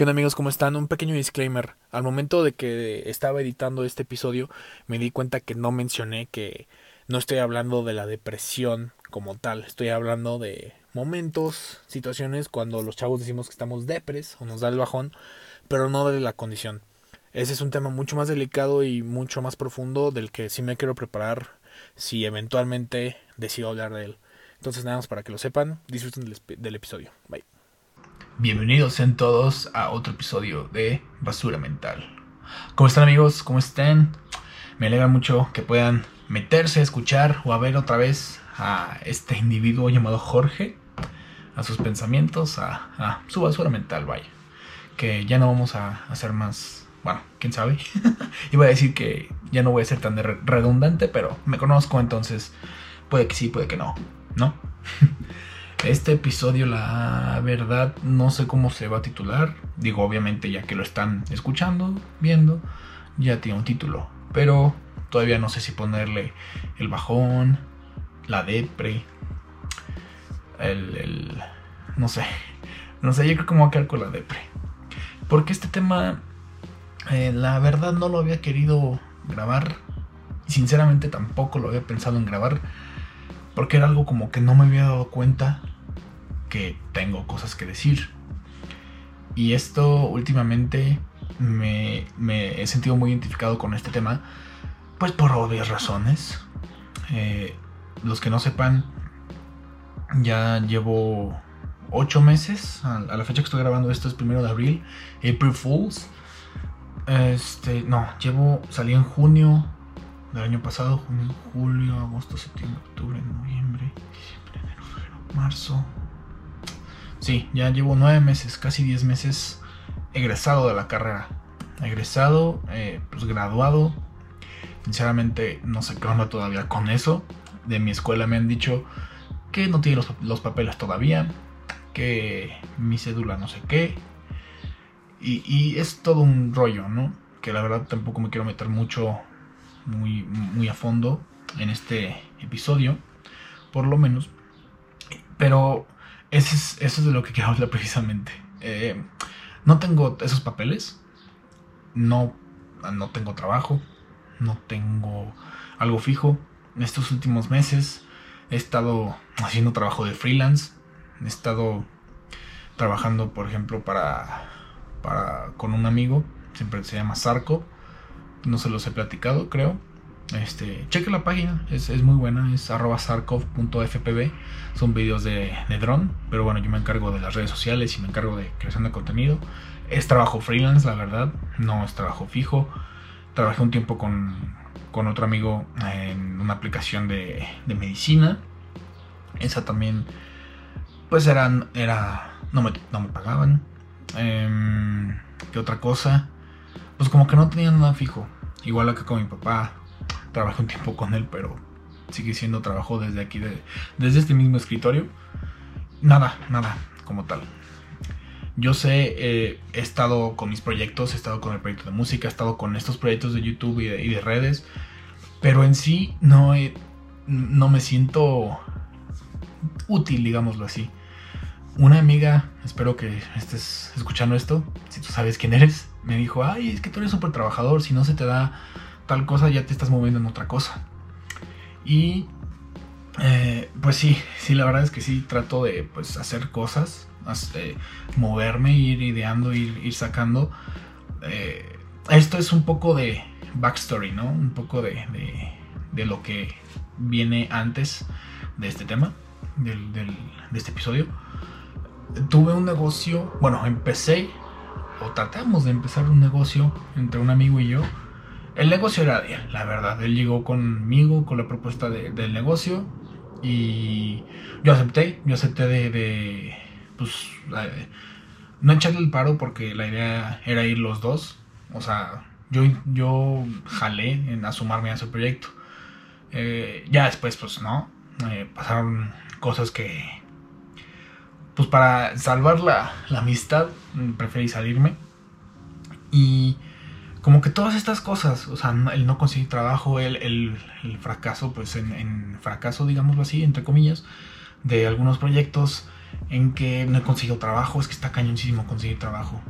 ¿Qué amigos? ¿Cómo están? Un pequeño disclaimer. Al momento de que estaba editando este episodio me di cuenta que no mencioné que no estoy hablando de la depresión como tal. Estoy hablando de momentos, situaciones cuando los chavos decimos que estamos depres o nos da el bajón, pero no de la condición. Ese es un tema mucho más delicado y mucho más profundo del que sí me quiero preparar si eventualmente decido hablar de él. Entonces nada más para que lo sepan, disfruten del episodio. Bye. Bienvenidos sean todos a otro episodio de Basura Mental. ¿Cómo están amigos? ¿Cómo están? Me alegra mucho que puedan meterse a escuchar o a ver otra vez a este individuo llamado Jorge, a sus pensamientos, a, su basura mental, vaya. Que ya no vamos a hacer más, bueno, quién sabe. Iba a decir que ya no voy a ser tan redundante, pero me conozco entonces puede que sí, puede que no, ¿no? Este episodio, la verdad, no sé cómo se va a titular. Digo, obviamente, ya que lo están escuchando, viendo, ya tiene un título. Pero todavía no sé si ponerle el bajón, la depre, el, no sé. No sé, yo creo que me voy a quedar con la depre. Porque este tema, eh, la verdad, no lo había querido grabar. Sinceramente tampoco lo había pensado en grabar. Porque era algo como que no me había dado cuenta que tengo cosas que decir. Y esto últimamente me, he sentido muy identificado con este tema, pues por obvias razones. Eh, los que no sepan, ya llevo 8 meses, a, la fecha que estoy grabando esto es primero de abril, April Fools. Este, no, llevo, salí en junio del año pasado, junio, julio, agosto, septiembre, octubre, noviembre, diciembre, enero, febrero, marzo, Sí, ya llevo nueve meses, casi diez meses egresado de la carrera. Egresado, eh, pues graduado. Sinceramente no sé qué onda todavía con eso. De mi escuela me han dicho que no tiene los, papeles todavía. Que mi cédula no sé qué. Y, y, es todo un rollo, ¿no? Que la verdad tampoco me quiero meter mucho, muy, muy a fondo en este episodio. Por lo menos. Pero eso es, de lo que quiero hablar precisamente. Eh, no tengo esos papeles. No, no tengo trabajo. No tengo algo fijo. En estos últimos meses he estado haciendo trabajo de freelance. He estado trabajando, por ejemplo, para, para con un amigo. Siempre se llama Sarco. No se los he platicado, creo. Este, cheque la página, es, muy buena, es arroba sarkov.fpb, son videos de, de dron, pero bueno, yo me encargo de las redes sociales y me encargo de creación de contenido. Es trabajo freelance, la verdad, no es trabajo fijo. Trabajé un tiempo con, con otro amigo en una aplicación de, de medicina. Esa también, pues eran, era, no me, no me pagaban. Eh, ¿Qué otra cosa? Pues como que no tenía nada fijo. Igual acá con mi papá, trabajé un tiempo con él, pero sigue siendo trabajo desde aquí, desde este mismo escritorio. Nada, nada como tal. Yo sé, eh, he estado con mis proyectos, he estado con el proyecto de música, he estado con estos proyectos de YouTube y de, redes, pero en sí no, no me siento útil, digámoslo así. Una amiga, espero que estés escuchando esto, si tú sabes quién eres, me dijo, ay, es que tú eres súper trabajador, si no se te da tal cosa, ya te estás moviendo en otra cosa. Y eh, pues sí, sí, la verdad es que sí trato de pues, hacer cosas, eh, moverme, ir ideando, ir, ir sacando. Eh, esto es un poco de backstory, ¿no? Un poco de, de, lo que viene antes de este tema, del, del, de este episodio. Tuve un negocio, bueno, empecé, o tratamos de empezar un negocio entre un amigo y yo el negocio era de él, la verdad. Él llegó conmigo con la propuesta del negocio y yo acepté, yo acepté de, pues, no echarle el paro porque la idea era ir los dos. O sea, yo, yo jalé en asumarme a ese proyecto. Eh, ya después, pues, no, eh, pasaron cosas que, pues, para salvar la, la amistad, preferí salirme. Y como que todas estas cosas, o sea, el no conseguir trabajo, el, el, fracaso, pues en, fracaso, digámoslo así, entre comillas, de algunos proyectos en que no he conseguido trabajo, es que está cañoncísimo conseguir trabajo.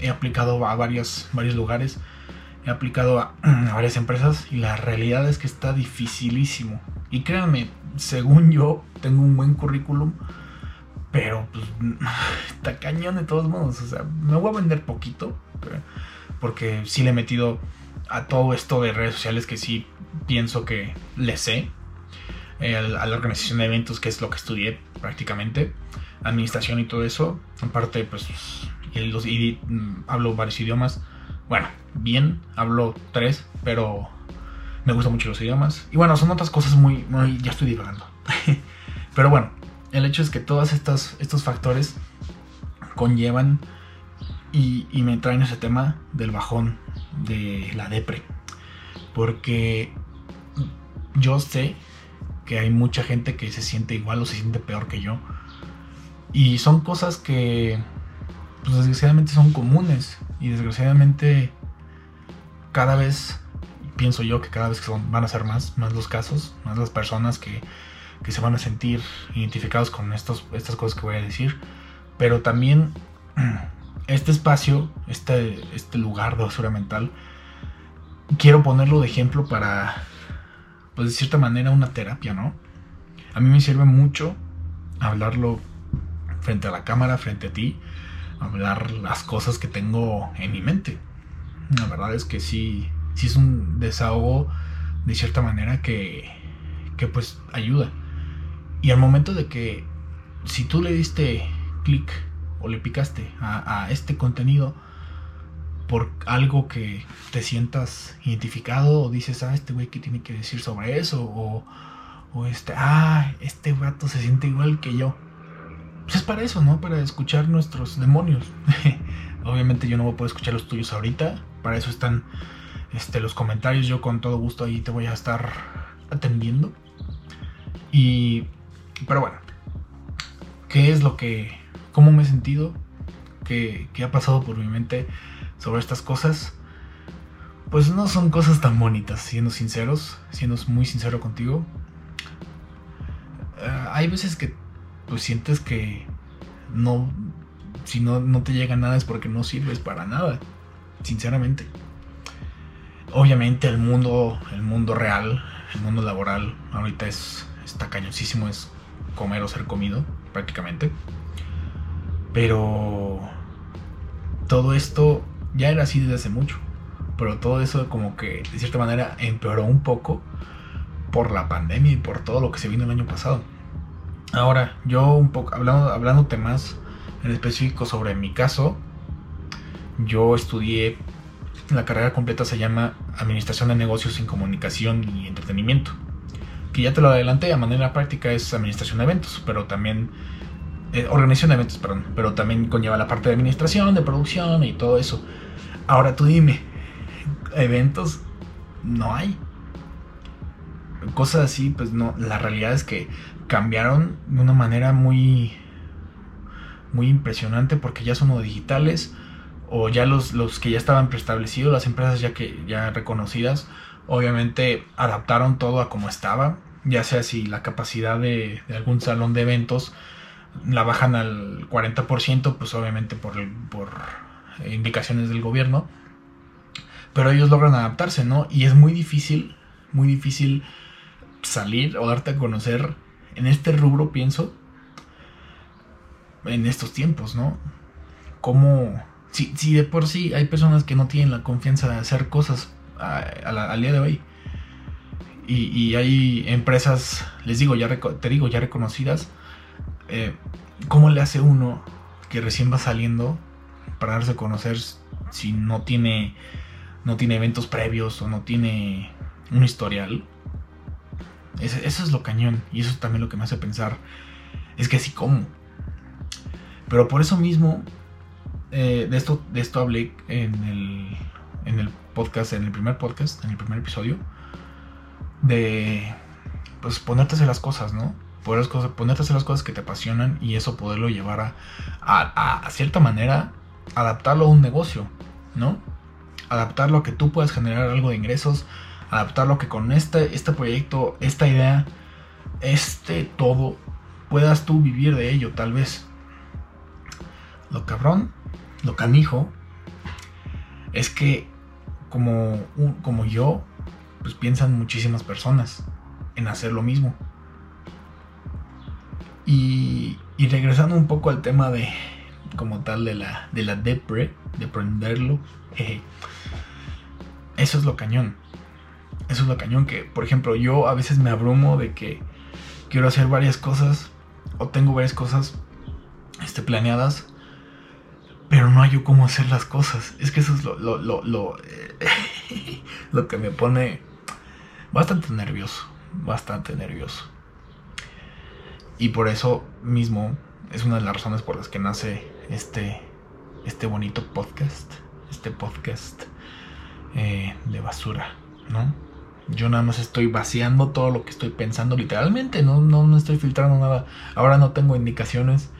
he aplicado a varios, varios lugares, he aplicado a, a varias empresas y la realidad es que está dificilísimo. Y créanme, según yo, tengo un buen currículum, pero pues está cañón de todos modos. O sea, me voy a vender poquito, porque sí le he metido a todo esto de redes sociales que sí pienso que le sé. Eh, a la organización de eventos, que es lo que estudié prácticamente, administración y todo eso. Aparte, pues, y, mm, hablo varios idiomas. Bueno, bien, hablo tres, pero me gustan mucho los idiomas. Y bueno, son otras cosas muy, muy ya estoy divagando. pero bueno, el hecho es que todos estos factores conllevan y, y me traen ese tema del bajón, de la depre. Porque yo sé que hay mucha gente que se siente igual o se siente peor que yo. Y son cosas que, pues desgraciadamente son comunes. Y desgraciadamente cada vez, pienso yo que cada vez son, van a ser más, más los casos, más las personas que, que se van a sentir identificados con estos, estas cosas que voy a decir. Pero también este espacio, este, este lugar de basura mental, quiero ponerlo de ejemplo para pues de cierta manera una terapia, ¿no? A mí me sirve mucho hablarlo frente a la cámara, frente a ti, hablar las cosas que tengo en mi mente. La verdad es que sí, sí es un desahogo de cierta manera que, que pues ayuda. Y al momento de que si tú le diste clic o le picaste a, este contenido, por algo que te sientas identificado o dices, ah, este güey, ¿qué tiene que decir sobre eso? O, o este, ah, este gato se siente igual que yo. Pues es para eso, ¿no? Para escuchar nuestros demonios. Obviamente yo no voy a poder escuchar los tuyos ahorita. Para eso están este, los comentarios. Yo con todo gusto ahí te voy a estar atendiendo. Y... Pero bueno. ¿Qué es lo que... ¿Cómo me he sentido? ¿Qué, ha pasado por mi mente? sobre estas cosas, pues no son cosas tan bonitas, siendo sinceros, siendo muy sincero contigo. Eh, hay veces que pues sientes que no, si no, no te llega nada es porque no sirves para nada, sinceramente. Obviamente el mundo, el mundo real, el mundo laboral, ahorita es, está cañosísimo, es comer o ser comido, prácticamente. Pero todo esto ya era así desde hace mucho. Pero todo eso como que de cierta manera empeoró un poco por la pandemia y por todo lo que se vino el año pasado. Ahora, yo un poco, hablando, hablando temas en específico sobre mi caso, yo estudié, la carrera completa se llama Administración de Negocios sin Comunicación y Entretenimiento. Que ya te lo adelanté, a manera práctica es Administración de Eventos, pero también eh, organización de eventos, perdón, pero también conlleva la parte de administración, de producción y todo eso. Ahora tú dime, eventos no hay. Cosas así, pues no, la realidad es que cambiaron de una manera muy muy impresionante porque ya son digitales o ya los, los que ya estaban preestablecidos, las empresas ya que ya reconocidas, obviamente adaptaron todo a como estaba, ya sea si la capacidad de, de algún salón de eventos la bajan al 40%, pues obviamente por, por indicaciones del gobierno. Pero ellos logran adaptarse, ¿no? Y es muy difícil, muy difícil salir o darte a conocer en este rubro, pienso, en estos tiempos, ¿no? Como, si, de por sí hay personas que no tienen la confianza de hacer cosas al día de hoy, y, y, hay empresas, les digo, ya te digo, ya reconocidas, eh, ¿cómo le hace uno que recién va saliendo para darse a conocer si no tiene, no tiene eventos previos o no tiene un historial? eso es lo cañón y eso es también lo que me hace pensar. Es que así como. Pero por eso mismo, eh, de, esto, de esto hablé en el, en el podcast, en el primer podcast, en el primer episodio, de pues ponerte a las cosas, ¿no? Poder ponerte a hacer las cosas que te apasionan y eso poderlo llevar a, a, cierta manera, adaptarlo a un negocio, ¿no? Adaptarlo a que tú puedas generar algo de ingresos, adaptarlo a que con este, este proyecto, esta idea, este todo, puedas tú vivir de ello, tal vez. Lo cabrón, lo canijo, es que como, como yo, pues piensan muchísimas personas en hacer lo mismo. Y, regresando un poco al tema de, como tal, de la, de la depre, de prenderlo, eso es lo cañón. Eso es lo cañón que, por ejemplo, yo a veces me abrumo de que quiero hacer varias cosas o tengo varias cosas este, planeadas, pero no hay yo cómo hacer las cosas. Es que eso es lo, lo, lo, lo, lo que me pone bastante nervioso, bastante nervioso. Y por eso mismo es una de las razones por las que nace este, este bonito podcast, este podcast eh, de basura, ¿no? Yo nada más estoy vaciando todo lo que estoy pensando literalmente, no, no, no estoy filtrando nada. Ahora no tengo indicaciones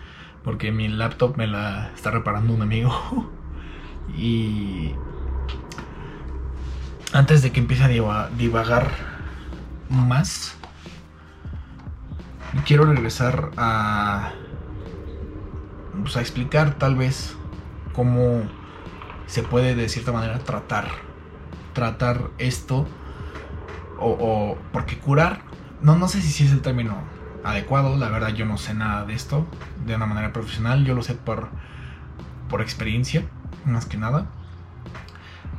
porque mi laptop me la está reparando un amigo. y antes de que empiece a divagar más, quiero regresar a, pues a explicar tal vez cómo se puede de cierta manera tratar, tratar esto o, porque curar, no, no sé si es el término adecuado, la verdad yo no sé nada de esto de una manera profesional, yo lo sé por, por experiencia, más que nada.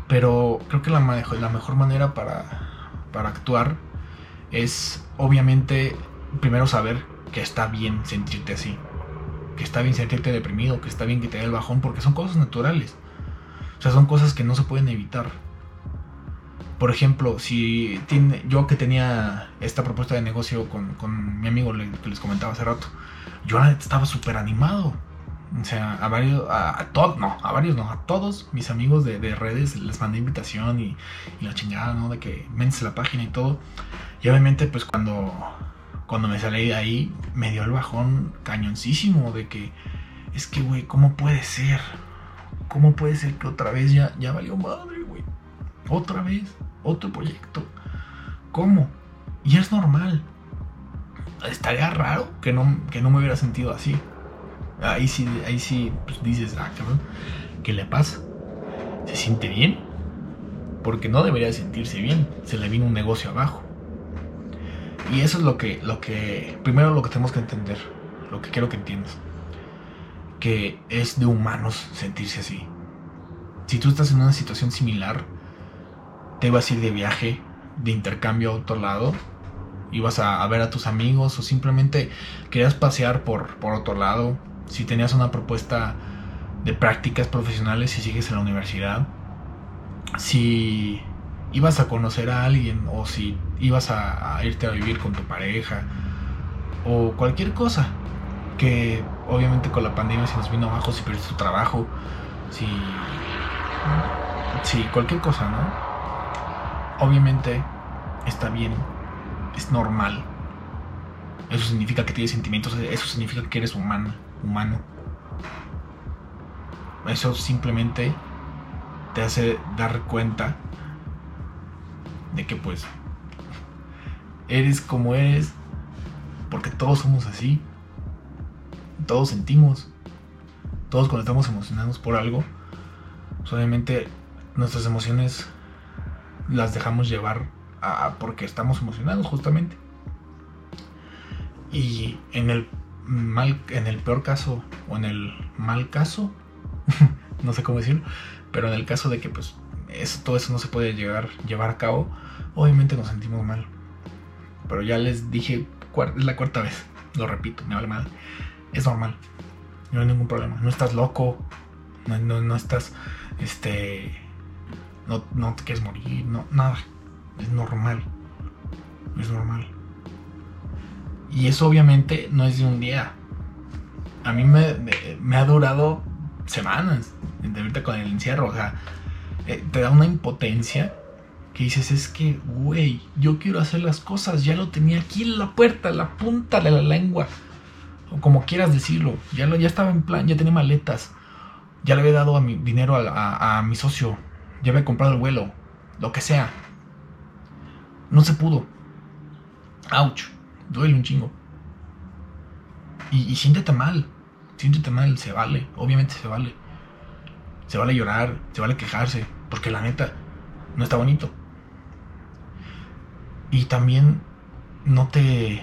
Pero creo que la, la mejor manera para, para actuar es obviamente primero saber que está bien sentirte así, que está bien sentirte deprimido, que está bien que te dé el bajón, porque son cosas naturales. O sea, son cosas que no se pueden evitar. Por ejemplo, si tiene, yo que tenía esta propuesta de negocio con, mi amigo que les comentaba hace rato, yo estaba súper animado. O sea, a varios, a, todos, no, a varios no, a todos mis amigos de, redes les mandé invitación y, la chingada, ¿no? De que mense la página y todo. Y obviamente, pues cuando, cuando me salí de ahí, me dio el bajón cañoncísimo de que, es que, güey, ¿cómo puede ser? ¿Cómo puede ser que otra vez ya, ya valió madre, güey? Otra vez otro proyecto. ¿Cómo? Y es normal. Estaría raro que no, que no me hubiera sentido así. Ahí sí, ahí sí pues dices, ah, cabrón, ¿qué le pasa? ¿Se siente bien? Porque no debería sentirse bien. Se le vino un negocio abajo. Y eso es lo que, lo que, primero lo que tenemos que entender, lo que quiero que entiendas, que es de humanos sentirse así. Si tú estás en una situación similar, te ibas a ir de viaje, de intercambio a otro lado, ibas a, ver a tus amigos o simplemente querías pasear por, por otro lado, si tenías una propuesta de prácticas profesionales si sigues en la universidad, si ibas a conocer a alguien o si ibas a, irte a vivir con tu pareja o cualquier cosa que obviamente con la pandemia se nos vino abajo, si perdiste tu trabajo, si, si cualquier cosa, ¿no? obviamente está bien, es normal. Eso significa que tienes sentimientos, eso significa que eres humano, humano. Eso simplemente te hace dar cuenta de que pues eres como eres porque todos somos así. Todos sentimos. Todos cuando estamos emocionados por algo, pues, obviamente nuestras emociones las dejamos llevar a, porque estamos emocionados justamente. Y en el mal, en el peor caso o en el mal caso, no sé cómo decirlo, pero en el caso de que pues todo eso no se puede llegar, llevar a cabo, obviamente nos sentimos mal. Pero ya les dije, la cuarta vez, lo repito, me vale mal. Es normal, no hay ningún problema. No estás loco, no, no, no estás, este, no, te quieres morir, no, nada. Es normal. Es normal. Y eso obviamente no es de un día. A mí me, me, ha durado semanas de con el encierro. O sea, eh, te da una impotencia dices, es que, güey, yo quiero hacer las cosas. Ya lo tenía aquí en la puerta, la punta de la lengua. O como quieras decirlo. Ya, lo, ya estaba en plan, ya tenía maletas. Ya le había dado mi dinero a mi socio ya había comprado el vuelo, lo que sea. No se pudo. Ouch, duele un chingo. Y, siéntete mal, siéntete mal, se vale, obviamente se vale. Se vale llorar, se vale quejarse, Porque la neta, no está bonito. Y también no te...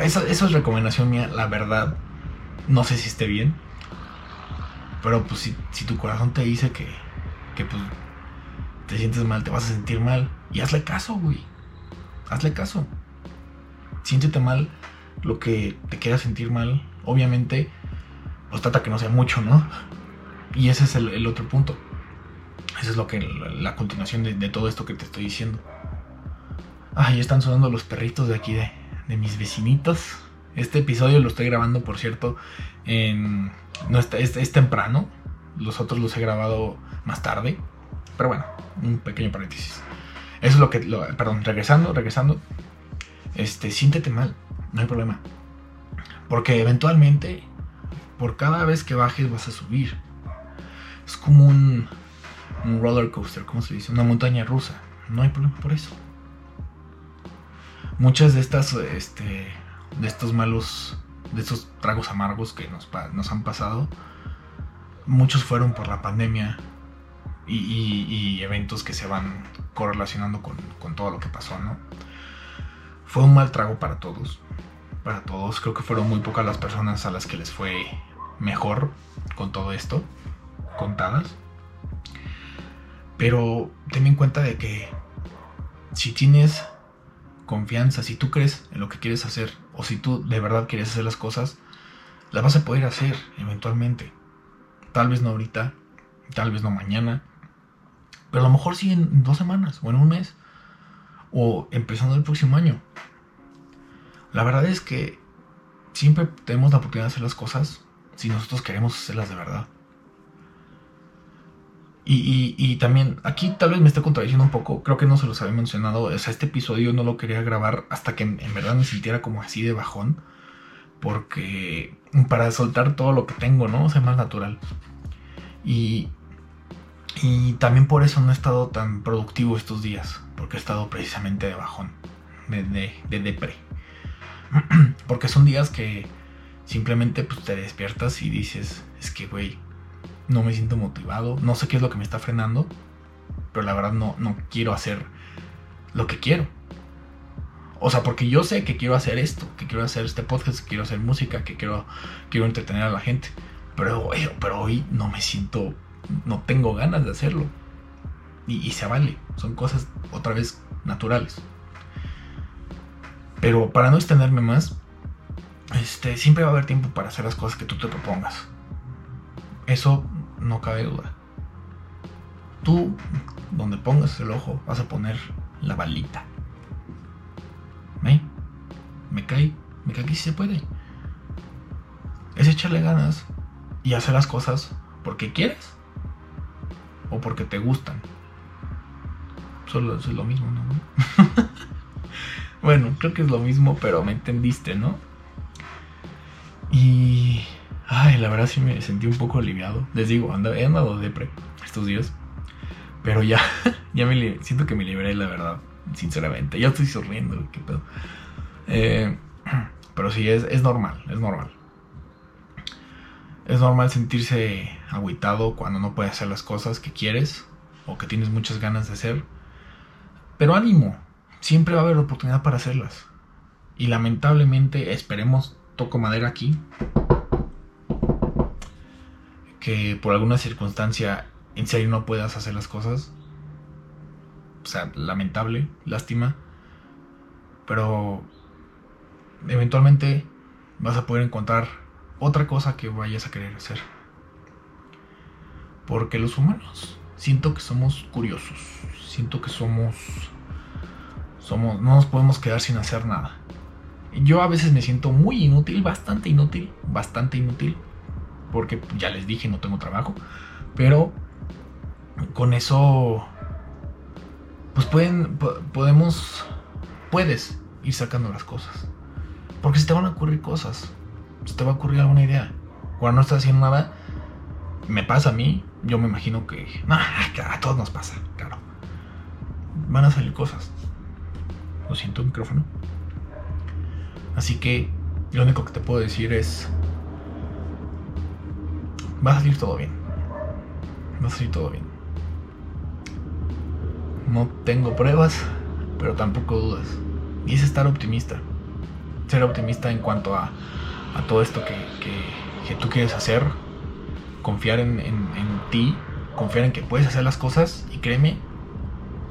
Eso, eso es recomendación mía, la verdad. No sé si esté bien. Pero pues si, si tu corazón te dice que, que pues te sientes mal, te vas a sentir mal. Y hazle caso, güey. Hazle caso. Siéntete mal lo que te quiera sentir mal. Obviamente, pues trata que no sea mucho, ¿no? Y ese es el, otro punto. Esa es lo que la, continuación de, todo esto que te estoy diciendo. Ya están sonando los perritos de aquí de, de mis vecinitos. Este episodio lo estoy grabando, por cierto, no es, es, temprano. Los otros los he grabado más tarde. Pero bueno, un pequeño paréntesis. Eso es lo que. perdón, regresando, regresando. Este, siéntete mal. No hay problema. Porque eventualmente, por cada vez que bajes, vas a subir. Es como un, un roller coaster, ¿cómo se dice? Una montaña rusa. No hay problema por eso. Muchas de estas, este, de estos malos, de estos tragos amargos que nos, nos han pasado, muchos fueron por la pandemia y, eventos que se van correlacionando con, con, todo lo que pasó, ¿no? Fue un mal trago para todos, para todos. Creo que fueron muy pocas las personas a las que les fue mejor con todo esto, contadas. Pero ten en cuenta de que si tienes confianza, si tú crees en lo que quieres hacer o si tú de verdad quieres hacer las cosas, las vas a poder hacer eventualmente. Tal vez no ahorita, tal vez no mañana, pero a lo mejor sí en dos semanas o en un mes o empezando el próximo año. La verdad es que siempre tenemos la oportunidad de hacer las cosas si nosotros queremos hacerlas de verdad. Y, también, aquí tal vez me esté contradiciendo un poco, creo que no se los había mencionado, o sea, este episodio no lo quería grabar hasta que en verdad me sintiera como así de bajón, porque para soltar todo lo que tengo, ¿no? O sea, más natural. Y, y también por eso no he estado tan productivo estos días, porque he estado precisamente de bajón, de, de, de depre. porque son días que simplemente pues, te despiertas y dices, es que, güey, no me siento motivado, no sé qué es lo que me está frenando, pero la verdad no, no quiero hacer lo que quiero. O sea, porque yo sé que quiero hacer esto, que quiero hacer este podcast, que quiero hacer música, que quiero, quiero entretener a la gente. Pero, pero hoy no me siento, no tengo ganas de hacerlo. Y, y, se vale, son cosas otra vez naturales. Pero para no extenderme más, este, siempre va a haber tiempo para hacer las cosas que tú te propongas. Eso no cabe duda. Tú, donde pongas el ojo, vas a poner la balita. ¿Me? Me cae, me cae que sí se puede. Es echarle ganas y hacer las cosas porque quieres o porque te gustan. Solo es lo mismo, ¿no? bueno, creo que es lo mismo, pero me entendiste, ¿no? Y Ay, la verdad sí me sentí un poco aliviado. Les digo, he andado depre estos días. Pero ya, ya me siento que me liberé, la verdad. Sinceramente. Ya estoy sonriendo, qué pedo. Eh, pero sí, es, es normal, es normal. Es normal sentirse agüitado cuando no puedes hacer las cosas que quieres o que tienes muchas ganas de hacer. Pero ánimo, siempre va a haber oportunidad para hacerlas. Y lamentablemente, esperemos, toco madera aquí, que por alguna circunstancia en serio no puedas hacer las cosas. O sea, lamentable, lástima. Pero eventualmente vas a poder encontrar otra cosa que vayas a querer hacer. Porque los humanos siento que somos curiosos. Siento que somos somos no nos podemos quedar sin hacer nada. Yo a veces me siento muy inútil, bastante inútil, bastante inútil porque ya les dije, no tengo trabajo. Pero con eso, pues pueden, podemos, puedes ir sacando las cosas. Porque se te van a ocurrir cosas, se te va a ocurrir alguna idea. Cuando no estás haciendo nada, me pasa a mí, yo me imagino que a todos nos pasa, claro. Van a salir cosas. Lo siento, micrófono. Así que lo único que te puedo decir es va a salir todo bien. Va a salir todo bien. no tengo pruebas, pero tampoco dudas. Y es estar optimista. Ser optimista en cuanto a, a todo esto que, que, que, tú quieres hacer. Confiar en, en, en ti. Confiar en que puedes hacer las cosas. Y créeme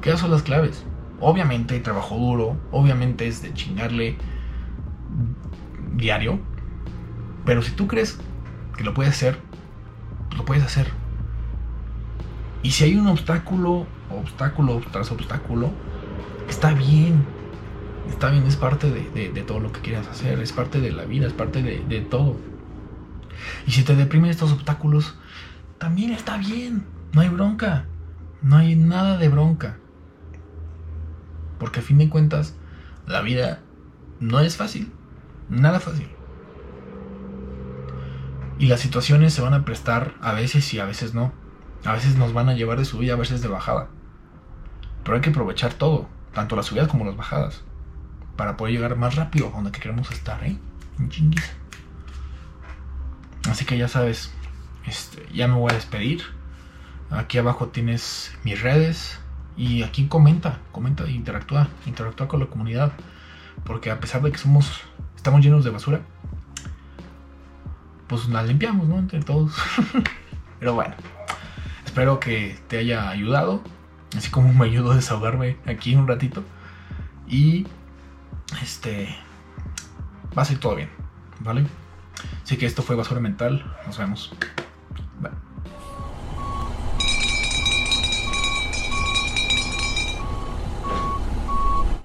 que esas son las claves. Obviamente trabajo duro. Obviamente es de chingarle diario. Pero si tú crees que lo puedes hacer, lo puedes hacer. Y si hay un obstáculo, obstáculo tras obstáculo, está bien. Está bien, es parte de, de, todo lo que quieras hacer, es parte de la vida, es parte de, de todo. Y si te deprimen estos obstáculos, también está bien. No hay bronca. No hay nada de bronca. Porque a fin de cuentas, la vida no es fácil. Nada fácil. Y las situaciones se van a prestar a veces y a veces no. A veces nos van a llevar de subida, a veces de bajada. Pero hay que aprovechar todo, tanto las subidas como las bajadas, para poder llegar más rápido a donde queremos estar, ¿eh? Así que ya sabes, este, ya me voy a despedir. Aquí abajo tienes mis redes y aquí comenta, comenta, interactúa, interactúa con la comunidad. Porque a pesar de que somos, estamos llenos de basura, pues la limpiamos, ¿no? Entre todos. Pero bueno, espero que te haya ayudado, así como me ayudó a desahogarme aquí un ratito. Y este va a ser todo bien, ¿vale? Así que esto fue Basura Mental, nos vemos.